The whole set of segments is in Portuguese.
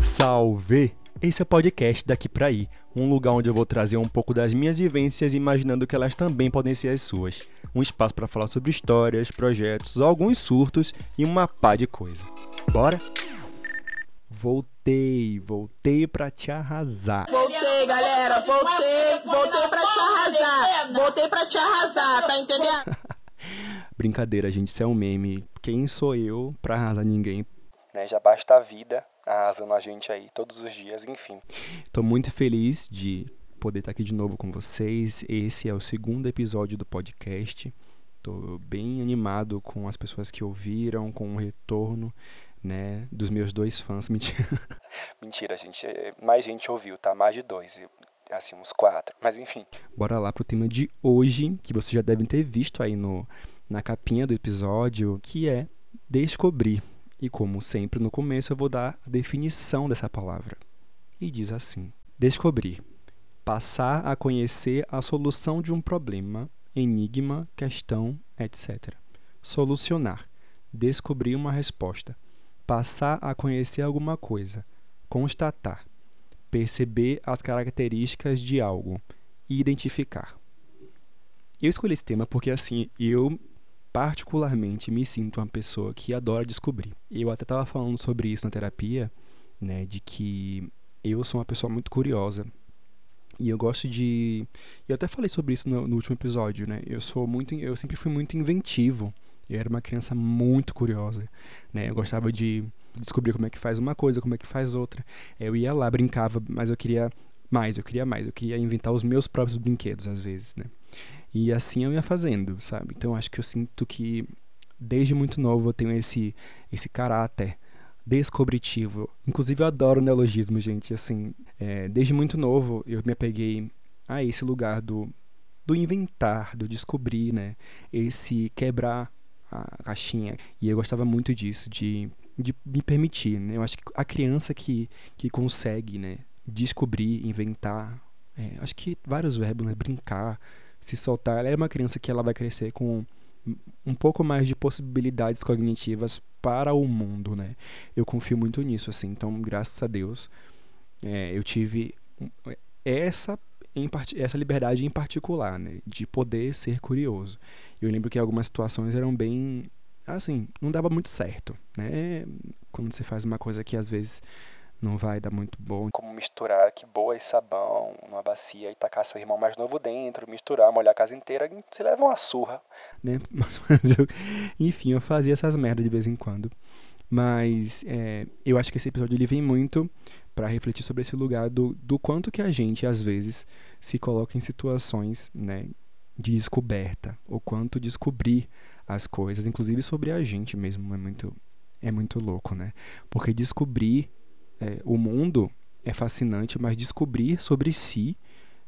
Salve! Esse é o podcast Daqui Pra Ir, um lugar onde eu vou trazer um pouco das minhas vivências imaginando que elas também podem ser as suas. Um espaço para falar sobre histórias, projetos, alguns surtos e uma pá de coisa. Bora? Voltei, voltei pra te arrasar. Voltei, galera, voltei, voltei pra te arrasar. Voltei pra te arrasar, tá entendendo? Brincadeira, gente, isso é um meme. Quem sou eu pra arrasar ninguém? Né, já basta a vida arrasando a gente aí todos os dias, enfim. Tô muito feliz de poder estar aqui de novo com vocês. Esse é o segundo episódio do podcast. Tô bem animado com as pessoas que ouviram, com o retorno, né, dos meus dois fãs. Mentira, Mentira gente. Mais gente ouviu, tá? Mais de dois. Assim, uns quatro. Mas enfim. Bora lá pro tema de hoje, que vocês já devem ter visto aí no, na capinha do episódio, que é descobrir. E como sempre no começo, eu vou dar a definição dessa palavra. E diz assim: descobrir. Passar a conhecer a solução de um problema, enigma, questão, etc. Solucionar. Descobrir uma resposta. Passar a conhecer alguma coisa. Constatar. Perceber as características de algo. Identificar. Eu escolhi esse tema porque assim, eu particularmente me sinto uma pessoa que adora descobrir. Eu até estava falando sobre isso na terapia, né, de que eu sou uma pessoa muito curiosa. E eu gosto de, eu até falei sobre isso no, no último episódio, né? Eu sou muito, eu sempre fui muito inventivo. Eu era uma criança muito curiosa, né? Eu gostava de descobrir como é que faz uma coisa, como é que faz outra. Eu ia lá, brincava, mas eu queria mais, eu queria mais, eu queria inventar os meus próprios brinquedos às vezes, né? E assim eu ia fazendo, sabe? Então acho que eu sinto que desde muito novo eu tenho esse esse caráter descobritivo. Inclusive eu adoro neologismo, gente. Assim, é, desde muito novo eu me apeguei a esse lugar do do inventar, do descobrir, né? Esse quebrar a caixinha. E eu gostava muito disso, de, de me permitir, né? Eu acho que a criança que, que consegue, né? Descobrir, inventar, é, acho que vários verbos, né? Brincar, se soltar. Ela é uma criança que ela vai crescer com um pouco mais de possibilidades cognitivas para o mundo, né? Eu confio muito nisso, assim. Então, graças a Deus, é, eu tive essa essa liberdade em particular, né? De poder ser curioso. Eu lembro que algumas situações eram bem assim, não dava muito certo, né? Quando você faz uma coisa que às vezes não vai dar muito bom. Como misturar que boa e sabão numa bacia e tacar seu irmão mais novo dentro, misturar, molhar a casa inteira, você leva uma surra, né? Mas, eu, enfim, eu fazia essas merdas de vez em quando. Mas é, eu acho que esse episódio ele vem muito para refletir sobre esse lugar do, do quanto que a gente, às vezes, se coloca em situações né, de descoberta, o quanto descobrir as coisas, inclusive sobre a gente mesmo, é muito, é muito louco, né? Porque descobrir é, o mundo é fascinante, mas descobrir sobre si,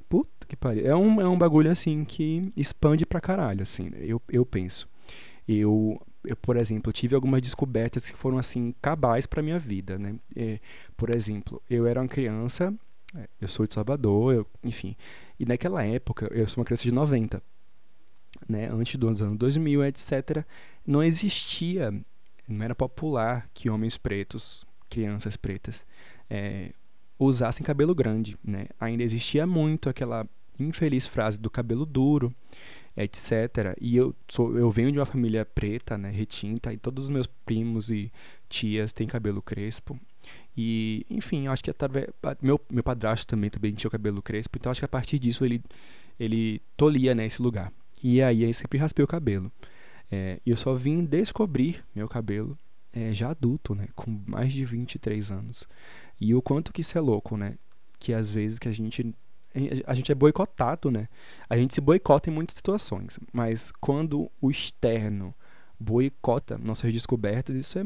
puta que pariu, é um, é um bagulho assim que expande pra caralho, assim, eu, eu penso. Eu, eu, por exemplo, tive algumas descobertas que foram assim cabais para minha vida, né? É, por exemplo, eu era uma criança, é, eu sou de Salvador, eu, enfim, e naquela época eu sou uma criança de 90, né? Antes dos anos 2000, etc, não existia, não era popular que homens pretos crianças pretas é, usassem cabelo grande, né? Ainda existia muito aquela infeliz frase do cabelo duro, etc. E eu sou, eu venho de uma família preta, né, retinta, e todos os meus primos e tias têm cabelo crespo. E, enfim, acho que através meu meu padrasto também também tinha o cabelo crespo, então acho que a partir disso ele ele tolia né, lugar. E aí eu sempre raspei o cabelo. É, eu só vim descobrir meu cabelo é, já adulto, né? Com mais de 23 anos. E o quanto que isso é louco, né? Que às vezes que a gente a gente é boicotado, né? A gente se boicota em muitas situações, mas quando o externo boicota nossas descobertas, isso é,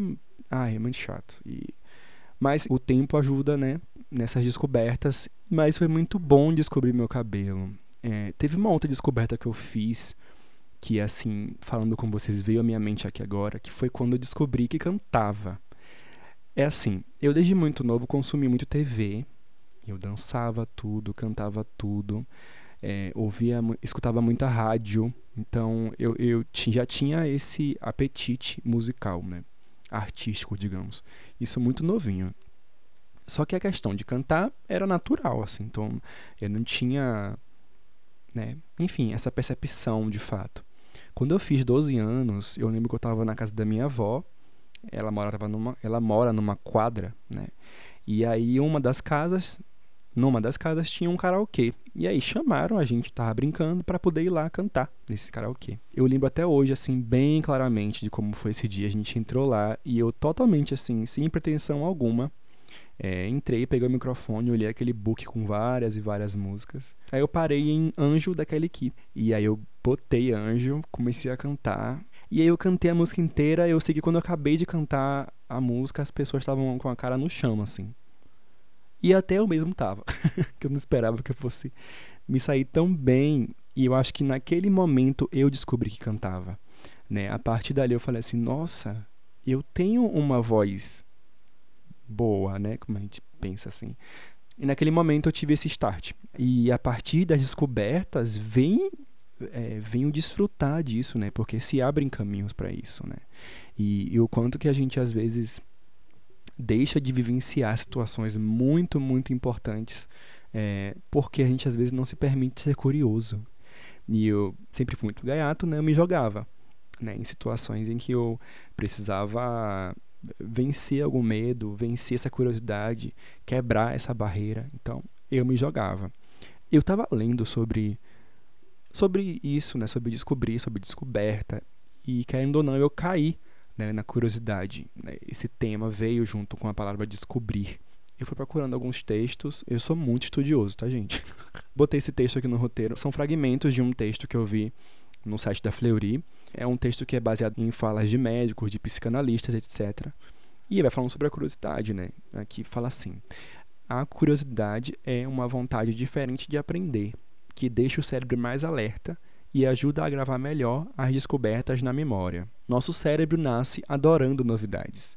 ah, é muito chato. E mas o tempo ajuda, né, nessas descobertas. Mas foi muito bom descobrir meu cabelo. É, teve uma outra descoberta que eu fiz que assim, falando com vocês, veio à minha mente aqui agora, que foi quando eu descobri que cantava. É assim, eu desde muito novo consumi muito TV, eu dançava tudo, cantava tudo, é, ouvia, escutava muita rádio, então eu, eu já tinha esse apetite musical, né? Artístico, digamos. Isso muito novinho. Só que a questão de cantar era natural, assim, então eu não tinha, né, enfim, essa percepção de fato. Quando eu fiz 12 anos, eu lembro que eu estava na casa da minha avó, ela morava numa, ela mora numa quadra, né? E aí uma das casas, numa das casas tinha um karaokê. E aí chamaram a gente, tava brincando para poder ir lá cantar nesse karaokê. Eu lembro até hoje assim bem claramente de como foi esse dia. A gente entrou lá e eu totalmente assim, sem pretensão alguma, é, entrei, peguei o microfone, olhei aquele book com várias e várias músicas. Aí eu parei em Anjo da Kelly Key. E aí eu botei Anjo, comecei a cantar. E aí eu cantei a música inteira. Eu sei que quando eu acabei de cantar a música, as pessoas estavam com a cara no chão, assim. E até eu mesmo tava. que eu não esperava que eu fosse me sair tão bem. E eu acho que naquele momento eu descobri que cantava. Né? A partir dali eu falei assim: nossa, eu tenho uma voz boa, né? Como a gente pensa assim. E naquele momento eu tive esse start. E a partir das descobertas vem é, venho desfrutar disso, né? Porque se abrem caminhos para isso, né? E, e, o quanto que a gente às vezes deixa de vivenciar situações muito, muito importantes, é, porque a gente às vezes não se permite ser curioso. E eu sempre fui muito gaiato, né? Eu me jogava, né? Em situações em que eu precisava vencer algum medo, vencer essa curiosidade, quebrar essa barreira. Então, eu me jogava. Eu estava lendo sobre sobre isso, né, sobre descobrir, sobre descoberta, e querendo ou não, eu caí né, na curiosidade. Né? Esse tema veio junto com a palavra descobrir. Eu fui procurando alguns textos, eu sou muito estudioso, tá, gente? Botei esse texto aqui no roteiro. São fragmentos de um texto que eu vi no site da Fleury. É um texto que é baseado em falas de médicos, de psicanalistas, etc. E vai falando sobre a curiosidade, né? Aqui fala assim: a curiosidade é uma vontade diferente de aprender, que deixa o cérebro mais alerta e ajuda a gravar melhor as descobertas na memória. Nosso cérebro nasce adorando novidades.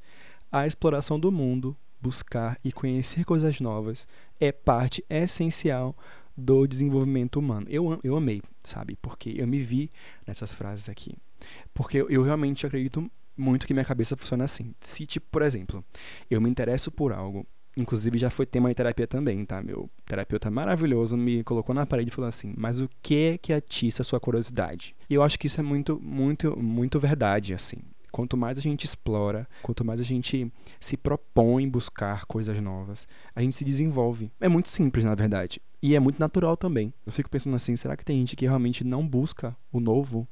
A exploração do mundo, buscar e conhecer coisas novas é parte essencial do desenvolvimento humano. Eu, eu amei, sabe? Porque eu me vi nessas frases aqui. Porque eu, eu realmente acredito muito que minha cabeça funciona assim. Se, tipo, por exemplo, eu me interesso por algo, inclusive já foi tema de terapia também, tá? Meu terapeuta maravilhoso me colocou na parede e falou assim: "Mas o que é que atiça a sua curiosidade?". E eu acho que isso é muito muito muito verdade, assim. Quanto mais a gente explora, quanto mais a gente se propõe buscar coisas novas, a gente se desenvolve. É muito simples, na verdade. E é muito natural também. Eu fico pensando assim, será que tem gente que realmente não busca o novo?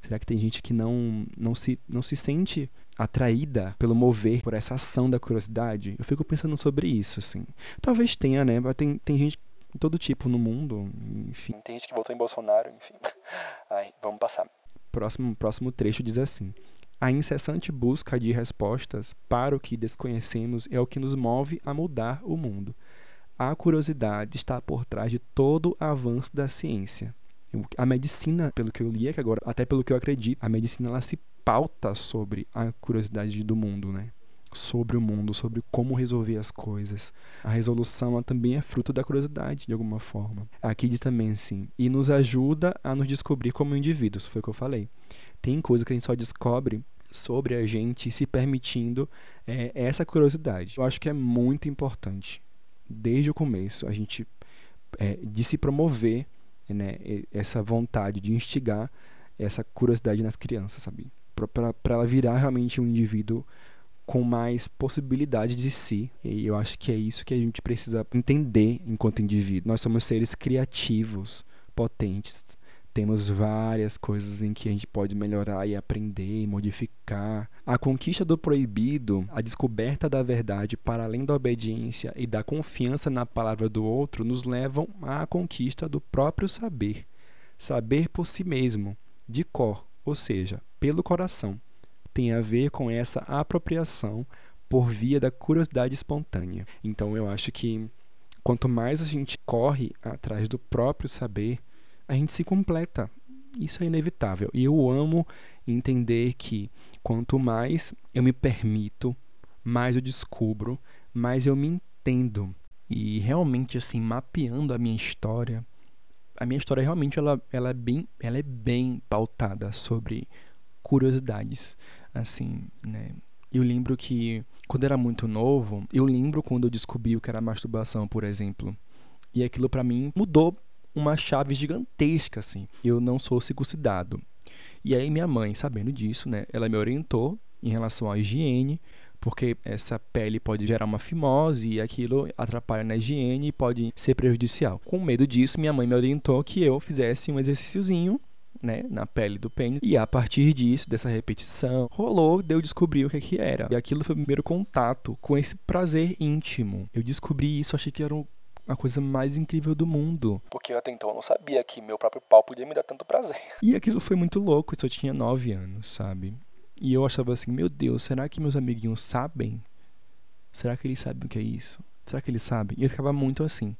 Será que tem gente que não, não, se, não se sente atraída pelo mover, por essa ação da curiosidade? Eu fico pensando sobre isso, assim. Talvez tenha, né? Tem, tem gente de todo tipo no mundo, enfim. Tem gente que votou em Bolsonaro, enfim. Ai, vamos passar. Próximo, próximo trecho diz assim: a incessante busca de respostas para o que desconhecemos é o que nos move a mudar o mundo. A curiosidade está por trás de todo o avanço da ciência. A medicina, pelo que eu li, é que agora, até pelo que eu acredito, a medicina ela se pauta sobre a curiosidade do mundo, né? Sobre o mundo, sobre como resolver as coisas. A resolução também é fruto da curiosidade, de alguma forma. Aqui diz também assim, e nos ajuda a nos descobrir como indivíduos, foi o que eu falei. Tem coisa que a gente só descobre sobre a gente se permitindo é, essa curiosidade. Eu acho que é muito importante, desde o começo, a gente é, de se promover né, essa vontade de instigar essa curiosidade nas crianças, sabe? Para ela virar realmente um indivíduo com mais possibilidade de si. E eu acho que é isso que a gente precisa entender enquanto indivíduo. Nós somos seres criativos, potentes, temos várias coisas em que a gente pode melhorar e aprender e modificar. A conquista do proibido, a descoberta da verdade para além da obediência e da confiança na palavra do outro nos levam à conquista do próprio saber. Saber por si mesmo, de cor, ou seja, pelo coração, tem a ver com essa apropriação por via da curiosidade espontânea. Então eu acho que quanto mais a gente corre atrás do próprio saber, a gente se completa. Isso é inevitável. E eu amo entender que quanto mais eu me permito, mais eu descubro, mais eu me entendo. E realmente assim, mapeando a minha história, a minha história realmente ela, ela é bem ela é bem pautada sobre curiosidades, assim, né? Eu lembro que quando era muito novo, eu lembro quando eu descobri o que era masturbação, por exemplo. E aquilo para mim mudou uma chave gigantesca, assim. Eu não sou circuncidado. E aí minha mãe, sabendo disso, né, ela me orientou em relação à higiene, porque essa pele pode gerar uma fimose e aquilo atrapalha na higiene e pode ser prejudicial. Com medo disso, minha mãe me orientou que eu fizesse um exercíciozinho né, na pele do pênis. E a partir disso, dessa repetição, rolou de eu descobrir o que, que era. E aquilo foi o primeiro contato com esse prazer íntimo. Eu descobri isso, achei que era um a coisa mais incrível do mundo. Porque até então eu não sabia que meu próprio pau podia me dar tanto prazer. E aquilo foi muito louco, isso eu tinha nove anos, sabe? E eu achava assim, meu Deus, será que meus amiguinhos sabem? Será que eles sabem o que é isso? Será que eles sabem? E eu ficava muito assim.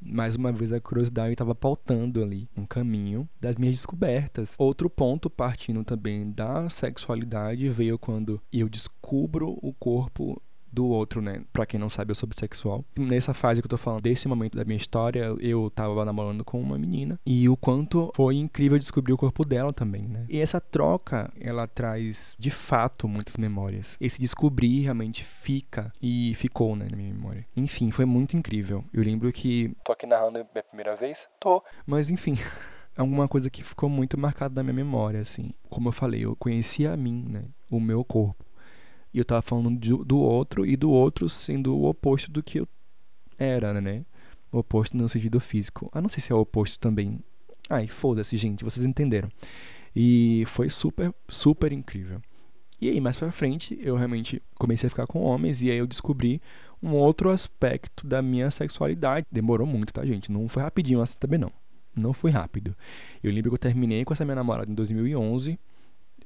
Mais uma vez a curiosidade estava pautando ali um caminho das minhas descobertas. Outro ponto partindo também da sexualidade veio quando eu descubro o corpo do outro, né? Pra quem não sabe, eu sou bissexual. Nessa fase que eu tô falando, desse momento da minha história, eu tava namorando com uma menina. E o quanto foi incrível descobrir o corpo dela também, né? E essa troca, ela traz, de fato, muitas memórias. Esse descobrir realmente fica e ficou, né, na minha memória. Enfim, foi muito incrível. Eu lembro que. Tô aqui narrando a primeira vez? Tô. Mas enfim. é alguma coisa que ficou muito marcada na minha memória, assim. Como eu falei, eu conhecia a mim, né? O meu corpo. E eu tava falando do, do outro e do outro sendo o oposto do que eu era, né? O oposto no sentido físico. Ah, não sei se é o oposto também. Ai, foda-se, gente, vocês entenderam. E foi super, super incrível. E aí, mais pra frente, eu realmente comecei a ficar com homens e aí eu descobri um outro aspecto da minha sexualidade. Demorou muito, tá, gente? Não foi rapidinho assim também, não. Não foi rápido. Eu lembro que eu terminei com essa minha namorada em 2011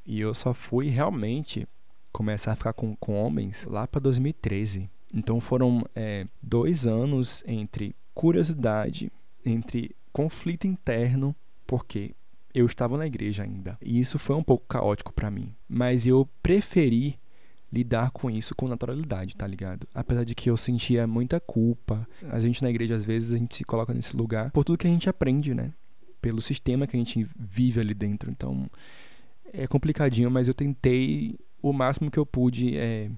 e eu só fui realmente começar a ficar com, com homens lá para 2013. Então foram é, dois anos entre curiosidade, entre conflito interno, porque eu estava na igreja ainda. E isso foi um pouco caótico para mim. Mas eu preferi lidar com isso com naturalidade, tá ligado? Apesar de que eu sentia muita culpa. A gente na igreja, às vezes, a gente se coloca nesse lugar por tudo que a gente aprende, né? Pelo sistema que a gente vive ali dentro. Então, é complicadinho, mas eu tentei o máximo que eu pude é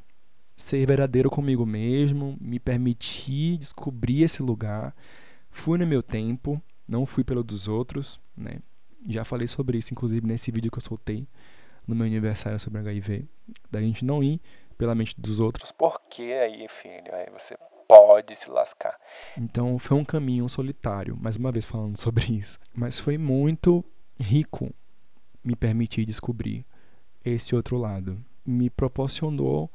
ser verdadeiro comigo mesmo, me permitir descobrir esse lugar. Fui no meu tempo, não fui pelo dos outros, né? Já falei sobre isso, inclusive, nesse vídeo que eu soltei no meu aniversário sobre HIV. Da gente não ir pela mente dos outros. Porque aí, filho, aí você pode se lascar. Então foi um caminho solitário, mais uma vez falando sobre isso. Mas foi muito rico me permitir descobrir esse outro lado me proporcionou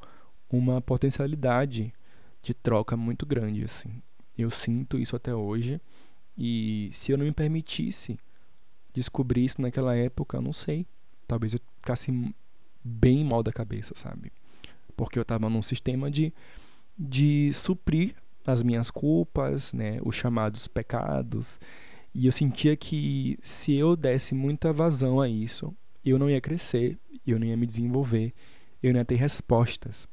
uma potencialidade de troca muito grande assim. Eu sinto isso até hoje e se eu não me permitisse descobrir isso naquela época, eu não sei. Talvez eu ficasse bem mal da cabeça, sabe? Porque eu estava num sistema de, de suprir as minhas culpas, né, os chamados pecados, e eu sentia que se eu desse muita vazão a isso, eu não ia crescer, eu não ia me desenvolver, eu ia ter respostas.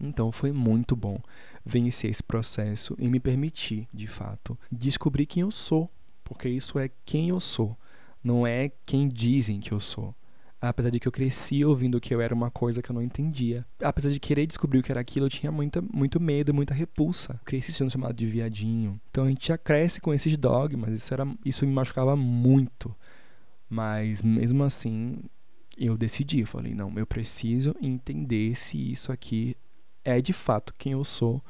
Então foi muito bom vencer esse processo e me permitir, de fato, descobrir quem eu sou, porque isso é quem eu sou, não é quem dizem que eu sou. Apesar de que eu cresci ouvindo que eu era uma coisa que eu não entendia. Apesar de querer descobrir o que era aquilo, eu tinha muita, muito medo, muita repulsa. Cresci sendo chamado de viadinho. Então a gente já cresce com esses dogmas. Isso, era, isso me machucava muito. Mas mesmo assim, eu decidi, eu falei, não, eu preciso entender se isso aqui é de fato quem eu sou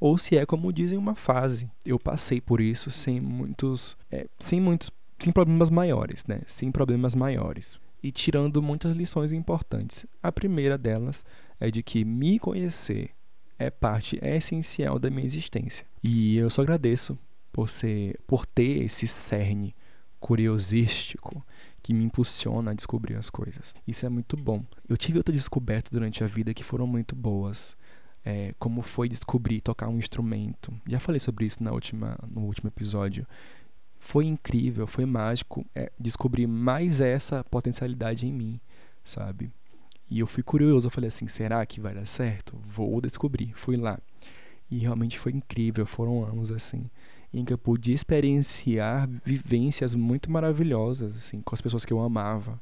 ou se é como dizem uma fase. Eu passei por isso sem muitos, é, sem muitos, sem problemas maiores, né? Sem problemas maiores e tirando muitas lições importantes. A primeira delas é de que me conhecer é parte essencial da minha existência. E eu só agradeço por ser, por ter esse cerne curiosístico que me impulsiona a descobrir as coisas. Isso é muito bom. Eu tive outras descobertas durante a vida que foram muito boas. É, como foi descobrir tocar um instrumento. Já falei sobre isso na última, no último episódio. Foi incrível, foi mágico é, descobrir mais essa potencialidade em mim, sabe? E eu fui curioso, eu falei assim, será que vai dar certo? Vou descobrir. Fui lá. E realmente foi incrível, foram anos assim em que eu pude experienciar vivências muito maravilhosas assim com as pessoas que eu amava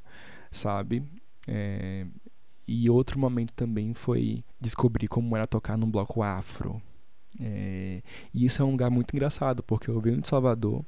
sabe é, E outro momento também foi descobrir como era tocar num bloco afro. É, e isso é um lugar muito engraçado, porque eu venho de Salvador,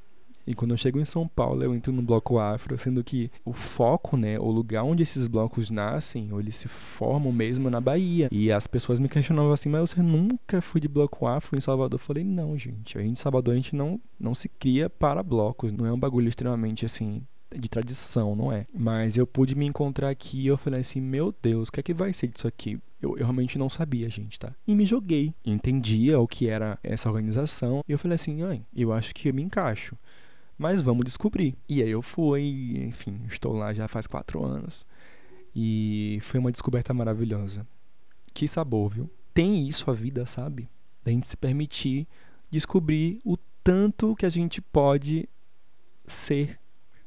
e quando eu chego em São Paulo, eu entro no bloco afro, sendo que o foco, né, o lugar onde esses blocos nascem, ou eles se formam mesmo na Bahia. E as pessoas me questionavam assim, mas você nunca foi de bloco afro em Salvador? Eu falei, não, gente. A gente em Salvador a gente não, não se cria para blocos. Não é um bagulho extremamente assim de tradição, não é? Mas eu pude me encontrar aqui e eu falei assim, meu Deus, o que é que vai ser disso aqui? Eu, eu, realmente não sabia, gente, tá? E me joguei. Entendia o que era essa organização. E eu falei assim, ai, eu acho que eu me encaixo mas vamos descobrir. E aí eu fui, enfim, estou lá já faz quatro anos. E foi uma descoberta maravilhosa. Que sabor, viu? Tem isso a vida, sabe? Da gente se permitir descobrir o tanto que a gente pode ser.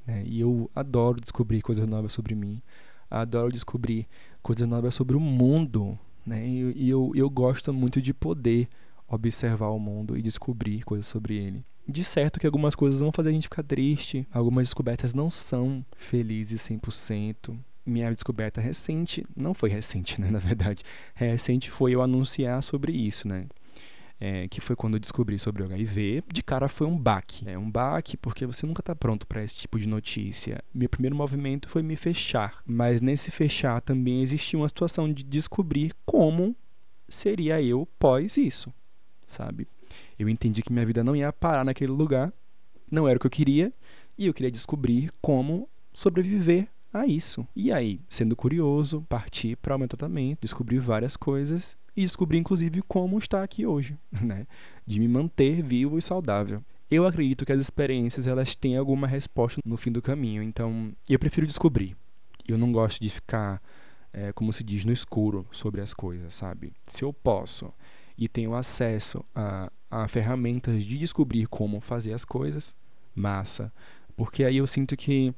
Né? E eu adoro descobrir coisas novas sobre mim. Adoro descobrir coisas novas sobre o mundo. Né? E, eu, eu gosto muito de poder observar o mundo e descobrir coisas sobre ele de certo que algumas coisas vão fazer a gente ficar triste, algumas descobertas não são felizes 100%. Minha descoberta recente, não foi recente, né, na verdade, recente foi eu anunciar sobre isso, né? É, que foi quando eu descobri sobre o HIV. De cara foi um baque. É um baque porque você nunca está pronto para esse tipo de notícia. Meu primeiro movimento foi me fechar, mas nesse fechar também existia uma situação de descobrir como seria eu pós isso, sabe? Eu entendi que minha vida não ia parar naquele lugar, não era o que eu queria, e eu queria descobrir como sobreviver a isso. E aí, sendo curioso, parti para o meu tratamento, descobri várias coisas e descobri inclusive como estar aqui hoje, né? De me manter vivo e saudável. Eu acredito que as experiências elas têm alguma resposta no fim do caminho, então eu prefiro descobrir. Eu não gosto de ficar, é, como se diz, no escuro sobre as coisas, sabe? Se eu posso e tenho acesso a, a ferramentas de descobrir como fazer as coisas, massa. Porque aí eu sinto que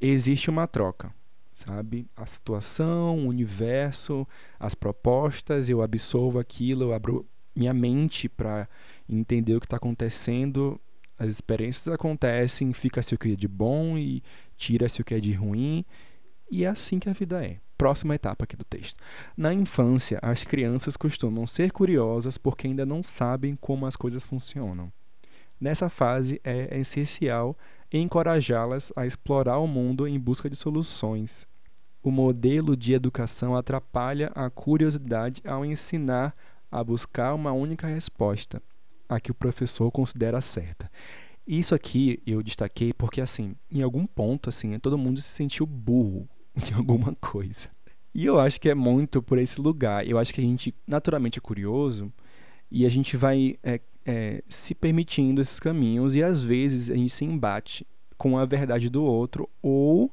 existe uma troca, sabe? A situação, o universo, as propostas, eu absorvo aquilo, eu abro minha mente para entender o que está acontecendo. As experiências acontecem, fica-se o que é de bom e tira-se o que é de ruim. E é assim que a vida é. Próxima etapa aqui do texto. Na infância, as crianças costumam ser curiosas porque ainda não sabem como as coisas funcionam. Nessa fase, é essencial encorajá-las a explorar o mundo em busca de soluções. O modelo de educação atrapalha a curiosidade ao ensinar a buscar uma única resposta, a que o professor considera certa. Isso aqui eu destaquei porque, assim, em algum ponto, assim, todo mundo se sentiu burro em alguma coisa. E eu acho que é muito por esse lugar. Eu acho que a gente naturalmente é curioso e a gente vai é, é, se permitindo esses caminhos e às vezes a gente se embate com a verdade do outro ou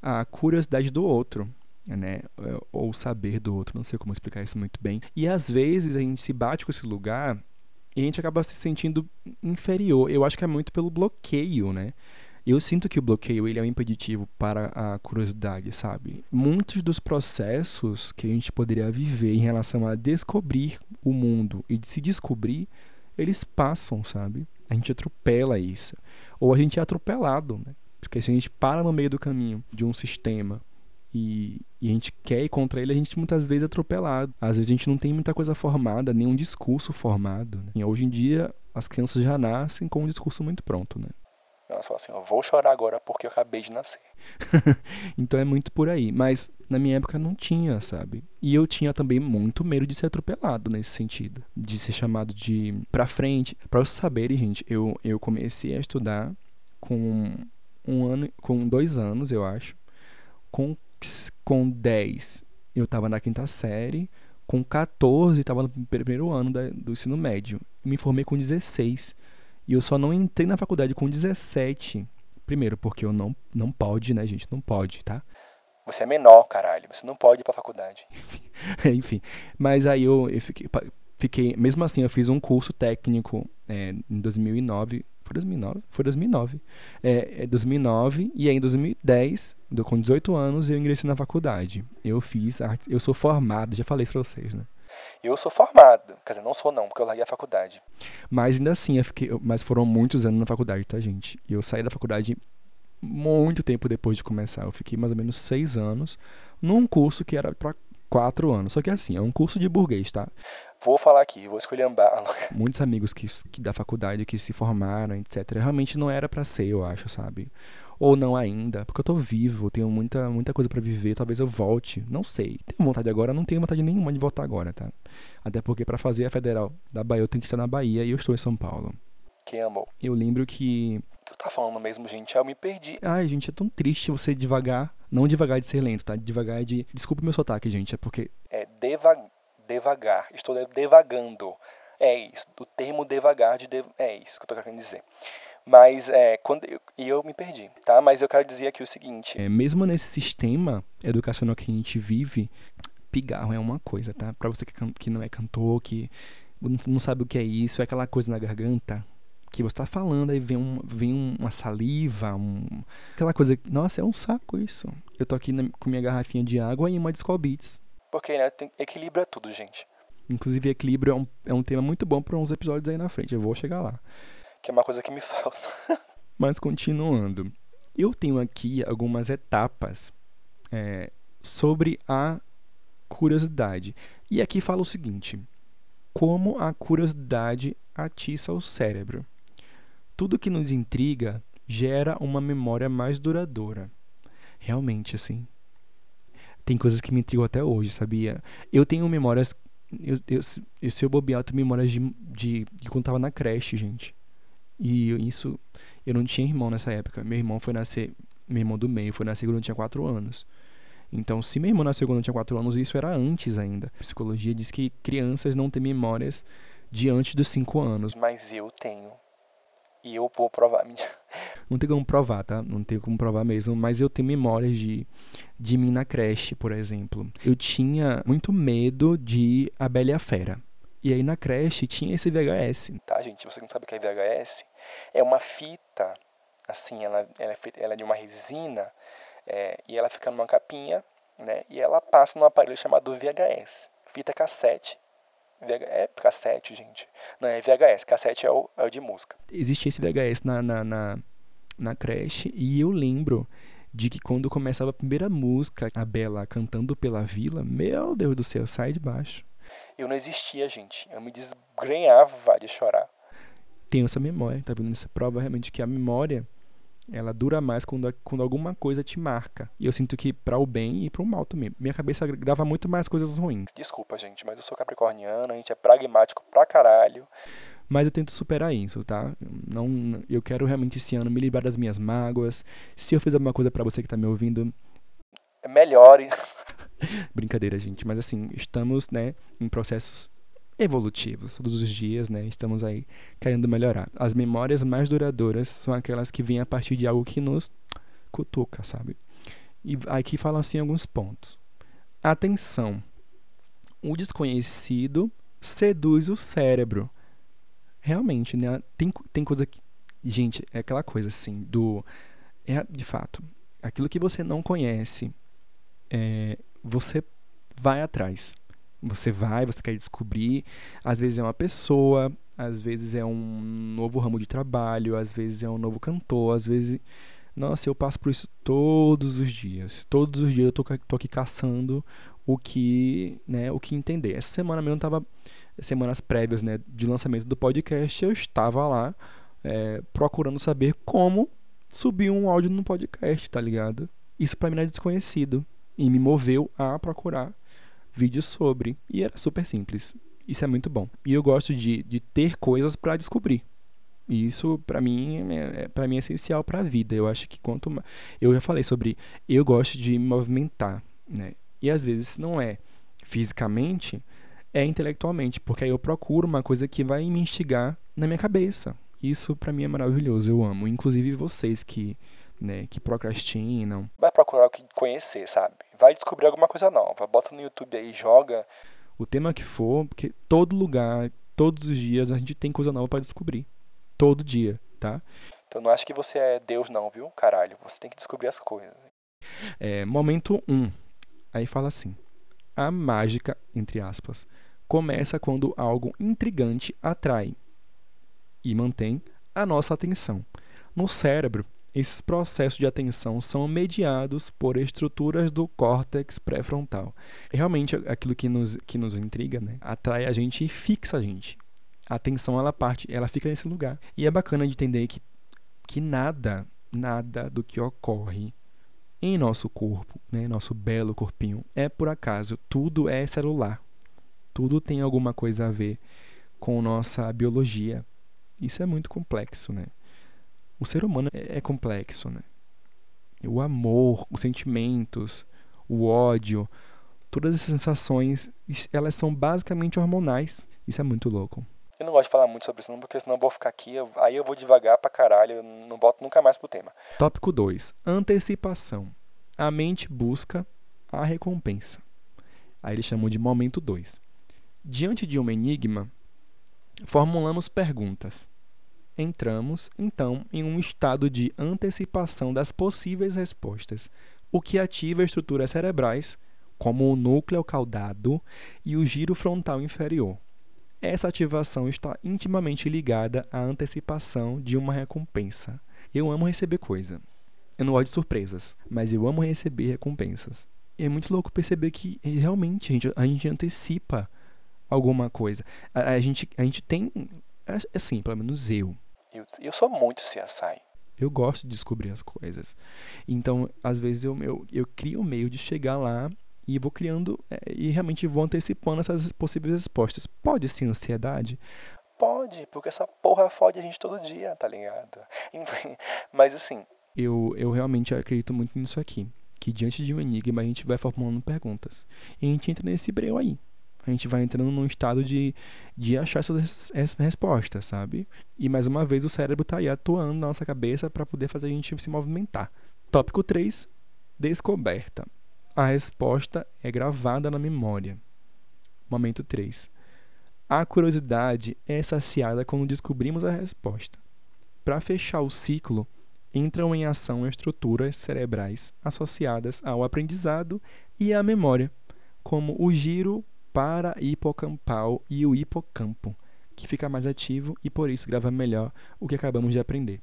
a curiosidade do outro. Né? Ou o saber do outro, não sei como explicar isso muito bem. E às vezes a gente se bate com esse lugar e a gente acaba se sentindo inferior. Eu acho que é muito pelo bloqueio, né? Eu sinto que o bloqueio ele é um impeditivo para a curiosidade, sabe? Muitos dos processos que a gente poderia viver em relação a descobrir o mundo e de se descobrir, eles passam, sabe? A gente atropela isso. Ou a gente é atropelado, né? Porque se a gente para no meio do caminho de um sistema e, e, a gente quer ir contra ele, a gente muitas vezes é atropelado. Às vezes a gente não tem muita coisa formada, nenhum discurso formado. Né? Hoje em dia, as crianças já nascem com um discurso muito pronto, né? Elas falam assim, eu vou chorar agora porque eu acabei de nascer. então é muito por aí. Mas na minha época não tinha, sabe? E eu tinha também muito medo de ser atropelado nesse sentido. De ser chamado de pra frente. Pra vocês saberem, gente, eu, eu comecei a estudar com um ano, com dois anos, eu acho. Com, com 10 eu tava na quinta série. Com 14 estava no primeiro ano da, do ensino médio. Me formei com 16. E eu só não entrei na faculdade com 17. Primeiro, porque eu não, não pode, né, gente? Não pode, tá? Você é menor, caralho. Você não pode ir pra faculdade. Enfim. Mas aí eu, eu fiquei, fiquei. Mesmo assim, eu fiz um curso técnico é, em 2009. Foi 2009? Foi 2009. É, é 2009. E aí em 2010, com 18 anos, eu ingressei na faculdade. Eu fiz artes. Eu sou formado, já falei pra vocês, né? Eu sou formado, quer dizer, não sou não, porque eu larguei a faculdade. Mas ainda assim, eu fiquei, mas foram muitos anos na faculdade, tá, gente? E eu saí da faculdade muito tempo depois de começar. Eu fiquei mais ou menos seis anos num curso que era para quatro anos. Só que assim, é um curso de burguês, tá? Vou falar aqui, vou escolher ambalo. Muitos amigos que, que da faculdade que se formaram, etc. Realmente não era para ser, eu acho, sabe? Ou não ainda, porque eu tô vivo, tenho muita, muita coisa para viver, talvez eu volte, não sei. Tenho vontade agora, não tenho vontade nenhuma de voltar agora, tá? Até porque para fazer a federal da Bahia eu tenho que estar na Bahia e eu estou em São Paulo. Quem amou? Eu lembro que. O que eu tava falando mesmo, gente? Eu me perdi. Ai, gente, é tão triste você devagar. Não devagar de ser lento, tá? Devagar de. Desculpa meu sotaque, gente, é porque. É deva... devagar. Estou devagando. É isso. O termo devagar de. De... É isso que eu tô querendo dizer. Mas é, quando eu, e eu me perdi, tá? Mas eu quero dizer aqui o seguinte. É, mesmo nesse sistema educacional que a gente vive, pigarro é uma coisa, tá? Pra você que, que não é cantor, que não sabe o que é isso, é aquela coisa na garganta, que você tá falando, aí vem, um, vem uma saliva, um, aquela coisa. Nossa, é um saco isso. Eu tô aqui na, com minha garrafinha de água e uma Beats. Porque, né, tem, equilíbrio é tudo, gente. Inclusive, equilíbrio é um, é um tema muito bom para uns episódios aí na frente. Eu vou chegar lá. Que é uma coisa que me falta. Mas continuando. Eu tenho aqui algumas etapas é, sobre a curiosidade. E aqui fala o seguinte: como a curiosidade atiça o cérebro. Tudo que nos intriga gera uma memória mais duradoura. Realmente, assim. Tem coisas que me intrigam até hoje, sabia? Eu tenho memórias. Eu, eu, eu, se eu bobear, eu tenho memórias de, de, de quando tava na creche, gente. E isso. Eu não tinha irmão nessa época. Meu irmão foi nascer. Meu irmão do meio foi nascer quando eu tinha 4 anos. Então, se meu irmão nasceu quando eu tinha 4 anos, isso era antes ainda. A psicologia diz que crianças não têm memórias de antes dos 5 anos. Mas eu tenho. E eu vou provar. Não tem como provar, tá? Não tem como provar mesmo. Mas eu tenho memórias de, de mim na creche, por exemplo. Eu tinha muito medo de A Bela e a Fera. E aí na creche tinha esse VHS. Tá, gente? Você não sabe o que é VHS? É uma fita, assim, ela, ela, é, feita, ela é de uma resina é, e ela fica numa capinha, né? E ela passa num aparelho chamado VHS. Fita cassete é cassete, gente. Não, é VHS. Cassete é o, é o de música. Existia esse VHS na, na, na, na creche e eu lembro de que quando começava a primeira música, a Bela cantando pela vila, meu Deus do céu, sai de baixo. Eu não existia, gente. Eu me desgrenhava de chorar. Tenho essa memória, tá vendo? Isso prova realmente que a memória ela dura mais quando, quando alguma coisa te marca. E eu sinto que para o bem e para o mal também. Minha cabeça grava muito mais coisas ruins. Desculpa, gente, mas eu sou capricorniano, a gente é pragmático pra caralho. Mas eu tento superar isso, tá? Não, eu quero realmente esse ano me livrar das minhas mágoas. Se eu fizer alguma coisa para você que tá me ouvindo, melhore. Brincadeira, gente, mas assim, estamos, né, em processos evolutivos. Todos os dias, né, estamos aí querendo melhorar. As memórias mais duradouras são aquelas que vêm a partir de algo que nos cutuca, sabe? E aqui falam assim alguns pontos. Atenção. O desconhecido seduz o cérebro. Realmente, né? Tem, tem coisa que. Gente, é aquela coisa assim, do. É, de fato, aquilo que você não conhece, é, você vai atrás. Você vai, você quer descobrir. Às vezes é uma pessoa, às vezes é um novo ramo de trabalho, às vezes é um novo cantor, às vezes. Nossa, eu passo por isso todos os dias. Todos os dias eu tô, tô aqui caçando o que, né, o que entender. Essa semana mesmo tava semanas prévias, né, de lançamento do podcast, eu estava lá é, procurando saber como subir um áudio no podcast, tá ligado? Isso para mim é desconhecido e me moveu a procurar vídeos sobre. E era super simples. Isso é muito bom. E eu gosto de, de ter coisas para descobrir. E isso para mim é, é para mim é essencial para a vida. Eu acho que quanto mais, eu já falei sobre eu gosto de me movimentar, né? E às vezes não é fisicamente, é intelectualmente, porque aí eu procuro uma coisa que vai me instigar na minha cabeça. Isso para mim é maravilhoso, eu amo. Inclusive vocês que né, que procrastinam. Vai procurar o que conhecer, sabe? Vai descobrir alguma coisa nova. Bota no YouTube aí, joga. O tema que for, porque todo lugar, todos os dias a gente tem coisa nova para descobrir. Todo dia, tá? Então não acho que você é Deus não, viu? Caralho, você tem que descobrir as coisas. É, momento 1. Um. Aí fala assim: a mágica, entre aspas, começa quando algo intrigante atrai e mantém a nossa atenção. No cérebro, esses processos de atenção são mediados por estruturas do córtex pré-frontal. Realmente, aquilo que nos, que nos intriga, né? atrai a gente e fixa a gente. A atenção, ela parte, ela fica nesse lugar. E é bacana de entender que, que nada, nada do que ocorre em nosso corpo, né, nosso belo corpinho, é por acaso. Tudo é celular. Tudo tem alguma coisa a ver com nossa biologia. Isso é muito complexo, né? O ser humano é, é complexo, né? O amor, os sentimentos, o ódio, todas essas sensações, elas são basicamente hormonais. Isso é muito louco. Eu não gosto de falar muito sobre isso, não, porque senão eu vou ficar aqui, aí eu vou devagar pra caralho, eu não volto nunca mais pro tema. Tópico 2. Antecipação. A mente busca a recompensa. Aí ele chamou de momento 2. Diante de um enigma, formulamos perguntas. Entramos, então, em um estado de antecipação das possíveis respostas, o que ativa estruturas cerebrais, como o núcleo caudado e o giro frontal inferior essa ativação está intimamente ligada à antecipação de uma recompensa. Eu amo receber coisa. Eu não gosto de surpresas, mas eu amo receber recompensas. E é muito louco perceber que realmente a gente, a gente antecipa alguma coisa. A, a, gente, a gente tem. Assim, pelo menos eu. Eu, eu sou muito CSI. Eu gosto de descobrir as coisas. Então, às vezes, eu, eu, eu crio um meio de chegar lá e vou criando é, e realmente vou antecipando essas possíveis respostas. Pode ser ansiedade? Pode, porque essa porra fode a gente todo dia, tá ligado? Mas assim. Eu, eu realmente acredito muito nisso aqui. Que diante de um enigma a gente vai formulando perguntas. E a gente entra nesse breu aí. A gente vai entrando num estado de, de achar essas, essas respostas, sabe? E mais uma vez o cérebro tá aí atuando na nossa cabeça para poder fazer a gente se movimentar. Tópico 3: Descoberta a resposta é gravada na memória. Momento 3. A curiosidade é saciada quando descobrimos a resposta. Para fechar o ciclo, entram em ação estruturas cerebrais associadas ao aprendizado e à memória, como o giro para hipocampal e o hipocampo, que fica mais ativo e por isso grava melhor o que acabamos de aprender.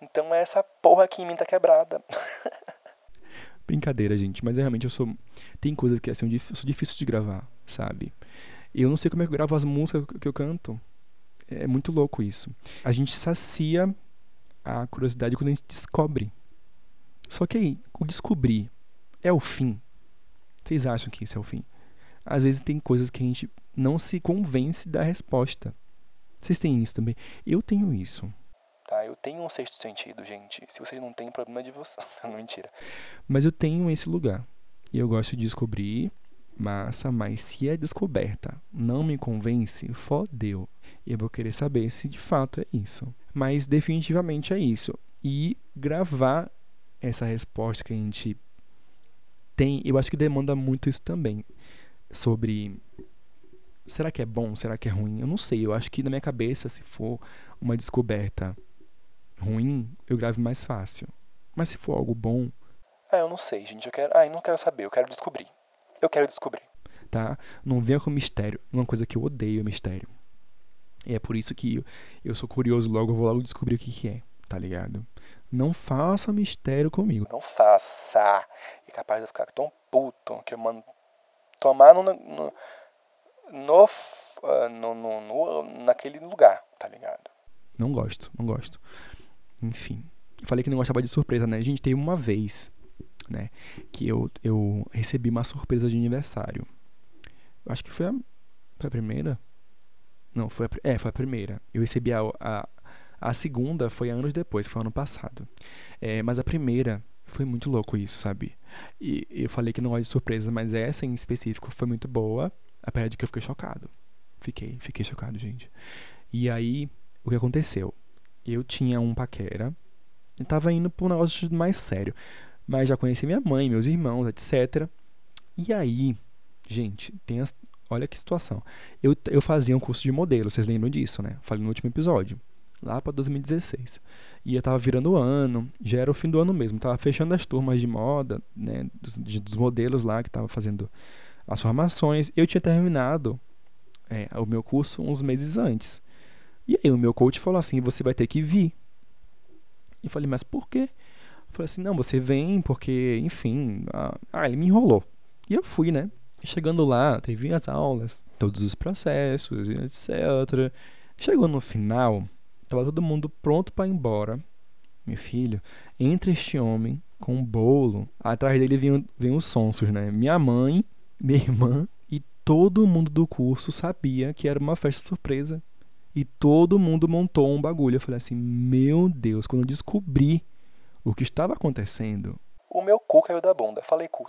Então é essa porra aqui em mim tá quebrada. Brincadeira, gente, mas realmente eu sou. Tem coisas que assim, eu sou difícil de gravar, sabe? Eu não sei como é que eu gravo as músicas que eu canto. É muito louco isso. A gente sacia a curiosidade quando a gente descobre. Só que aí, o descobrir é o fim. Vocês acham que isso é o fim? Às vezes tem coisas que a gente não se convence da resposta. Vocês têm isso também? Eu tenho isso. Tá? Eu tenho um sexto sentido, gente. Se vocês não têm, problema de você. não, mentira. Mas eu tenho esse lugar. E eu gosto de descobrir, massa, mas se é descoberta não me convence, fodeu. E eu vou querer saber se de fato é isso. Mas definitivamente é isso. E gravar essa resposta que a gente tem, eu acho que demanda muito isso também. Sobre será que é bom, será que é ruim? Eu não sei. Eu acho que na minha cabeça, se for uma descoberta ruim, eu grave mais fácil. Mas se for algo bom. Ah, eu não sei, gente. Eu quero. Ah, eu não quero saber, eu quero descobrir. Eu quero descobrir. Tá? Não venha com mistério. Uma coisa que eu odeio é mistério. E é por isso que eu sou curioso logo, eu vou logo descobrir o que, que é, tá ligado? Não faça mistério comigo. Não faça. É capaz de eu ficar tão puto que eu mando tomar no, no, uh, no, no, no naquele lugar, tá ligado? Não gosto, não gosto. Enfim. Eu falei que não gostava de surpresa, né? A gente teve uma vez, né? Que eu, eu recebi uma surpresa de aniversário. Eu acho que foi a, foi a primeira. Não, foi a, é, foi a primeira. Eu recebi a, a, a segunda foi anos depois, foi ano passado. É, mas a primeira foi muito louco isso, sabe? E eu falei que não gosto de surpresa, mas essa em específico foi muito boa, apesar de que eu fiquei chocado. Fiquei, fiquei chocado, gente. E aí, o que aconteceu? eu tinha um paquera e tava indo pra um negócio mais sério. Mas já conheci minha mãe, meus irmãos, etc. E aí, gente, tem as, olha que situação. Eu, eu fazia um curso de modelo, vocês lembram disso, né? Falei no último episódio. Lá para 2016. E eu tava virando o ano, já era o fim do ano mesmo. Tava fechando as turmas de moda, né? Dos, de, dos modelos lá que tava fazendo as formações. Eu tinha terminado é, o meu curso uns meses antes. E aí o meu coach falou assim: você vai ter que vir. Eu falei, mas por quê? Falei assim, não, você vem porque, enfim, ah, ele me enrolou. E eu fui, né? Chegando lá, teve as aulas, todos os processos, etc. Chegou no final, tava todo mundo pronto para ir embora. Meu filho, entre este homem com um bolo, atrás dele vinham, vinham os sonsos, né? Minha mãe, minha irmã e todo mundo do curso sabia que era uma festa surpresa. E todo mundo montou um bagulho. Eu falei assim: Meu Deus, quando eu descobri o que estava acontecendo. O meu cu caiu da bunda. Falei cu.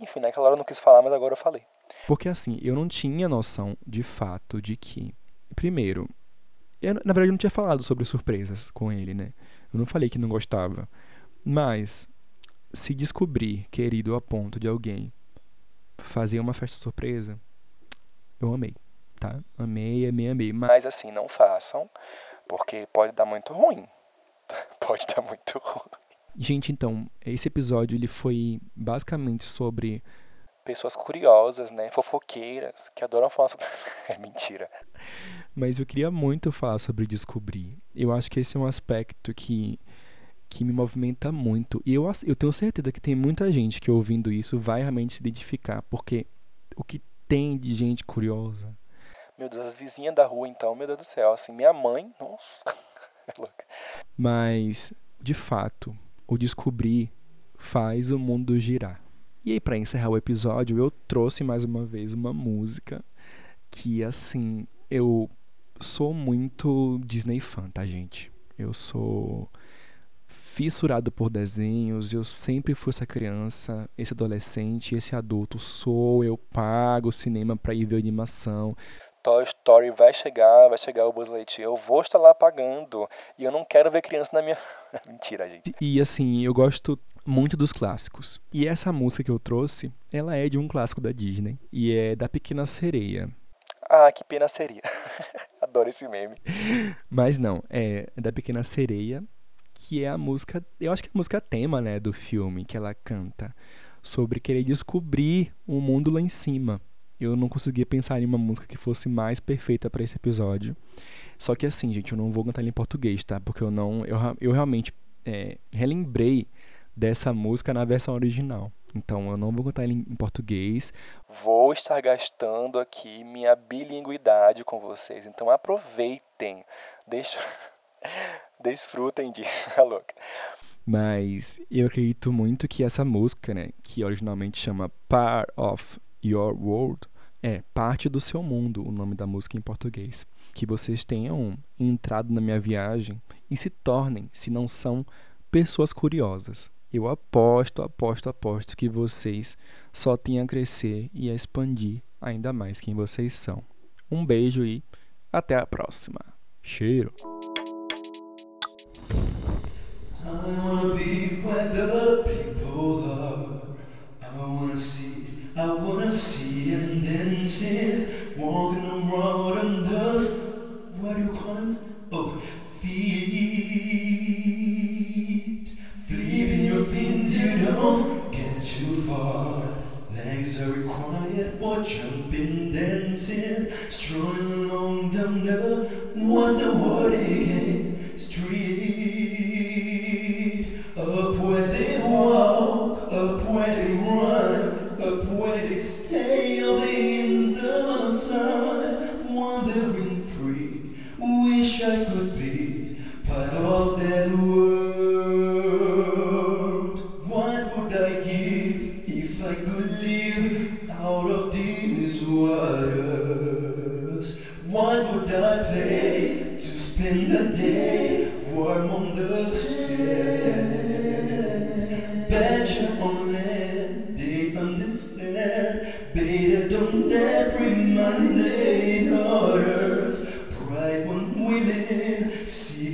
Enfim, naquela hora eu não quis falar, mas agora eu falei. Porque assim, eu não tinha noção de fato de que. Primeiro, eu, na verdade eu não tinha falado sobre surpresas com ele, né? Eu não falei que não gostava. Mas, se descobrir querido a ponto de alguém fazer uma festa surpresa, eu amei, tá? Amei, amei, amei. Mas assim, não façam, porque pode dar muito ruim. pode dar muito ruim. Gente, então, esse episódio ele foi basicamente sobre pessoas curiosas, né, fofoqueiras, que adoram falar sobre é mentira. Mas eu queria muito falar sobre descobrir. Eu acho que esse é um aspecto que que me movimenta muito. E eu, eu tenho certeza que tem muita gente que ouvindo isso vai realmente se identificar, porque o que tem de gente curiosa. Meu Deus, as vizinhas da rua, então, meu Deus do céu, assim, minha mãe, nossa, é louca. Mas, de fato, o descobrir faz o mundo girar. E aí, para encerrar o episódio, eu trouxe mais uma vez uma música que, assim, eu sou muito Disney fã, tá, gente? Eu sou fissurado por desenhos, eu sempre fui essa criança, esse adolescente, esse adulto. Sou, eu pago o cinema para ir ver animação. Toy Story vai chegar, vai chegar o Buzz Lightyear, eu vou estar lá pagando e eu não quero ver criança na minha... Mentira, gente. E assim, eu gosto muito dos clássicos. E essa música que eu trouxe, ela é de um clássico da Disney e é da Pequena Sereia. Ah, que pena seria. Adoro esse meme. Mas não, é da Pequena Sereia que é a música, eu acho que é a música tema, né, do filme que ela canta sobre querer descobrir o um mundo lá em cima. Eu não conseguia pensar em uma música que fosse mais perfeita para esse episódio. Só que assim, gente, eu não vou cantar ela em português, tá? Porque eu não, eu, eu realmente é, relembrei dessa música na versão original. Então eu não vou cantar ela em, em português. Vou estar gastando aqui minha bilinguidade com vocês. Então aproveitem. Deixa Desfrutem disso, a louca. Mas eu acredito muito que essa música, né, que originalmente chama Part of Your World, é parte do seu mundo, o nome da música em português. Que vocês tenham entrado na minha viagem e se tornem, se não são, pessoas curiosas. Eu aposto, aposto, aposto que vocês só têm a crescer e a expandir ainda mais quem vocês são. Um beijo e até a próxima. Cheiro! I wanna see,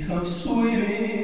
Of swimming.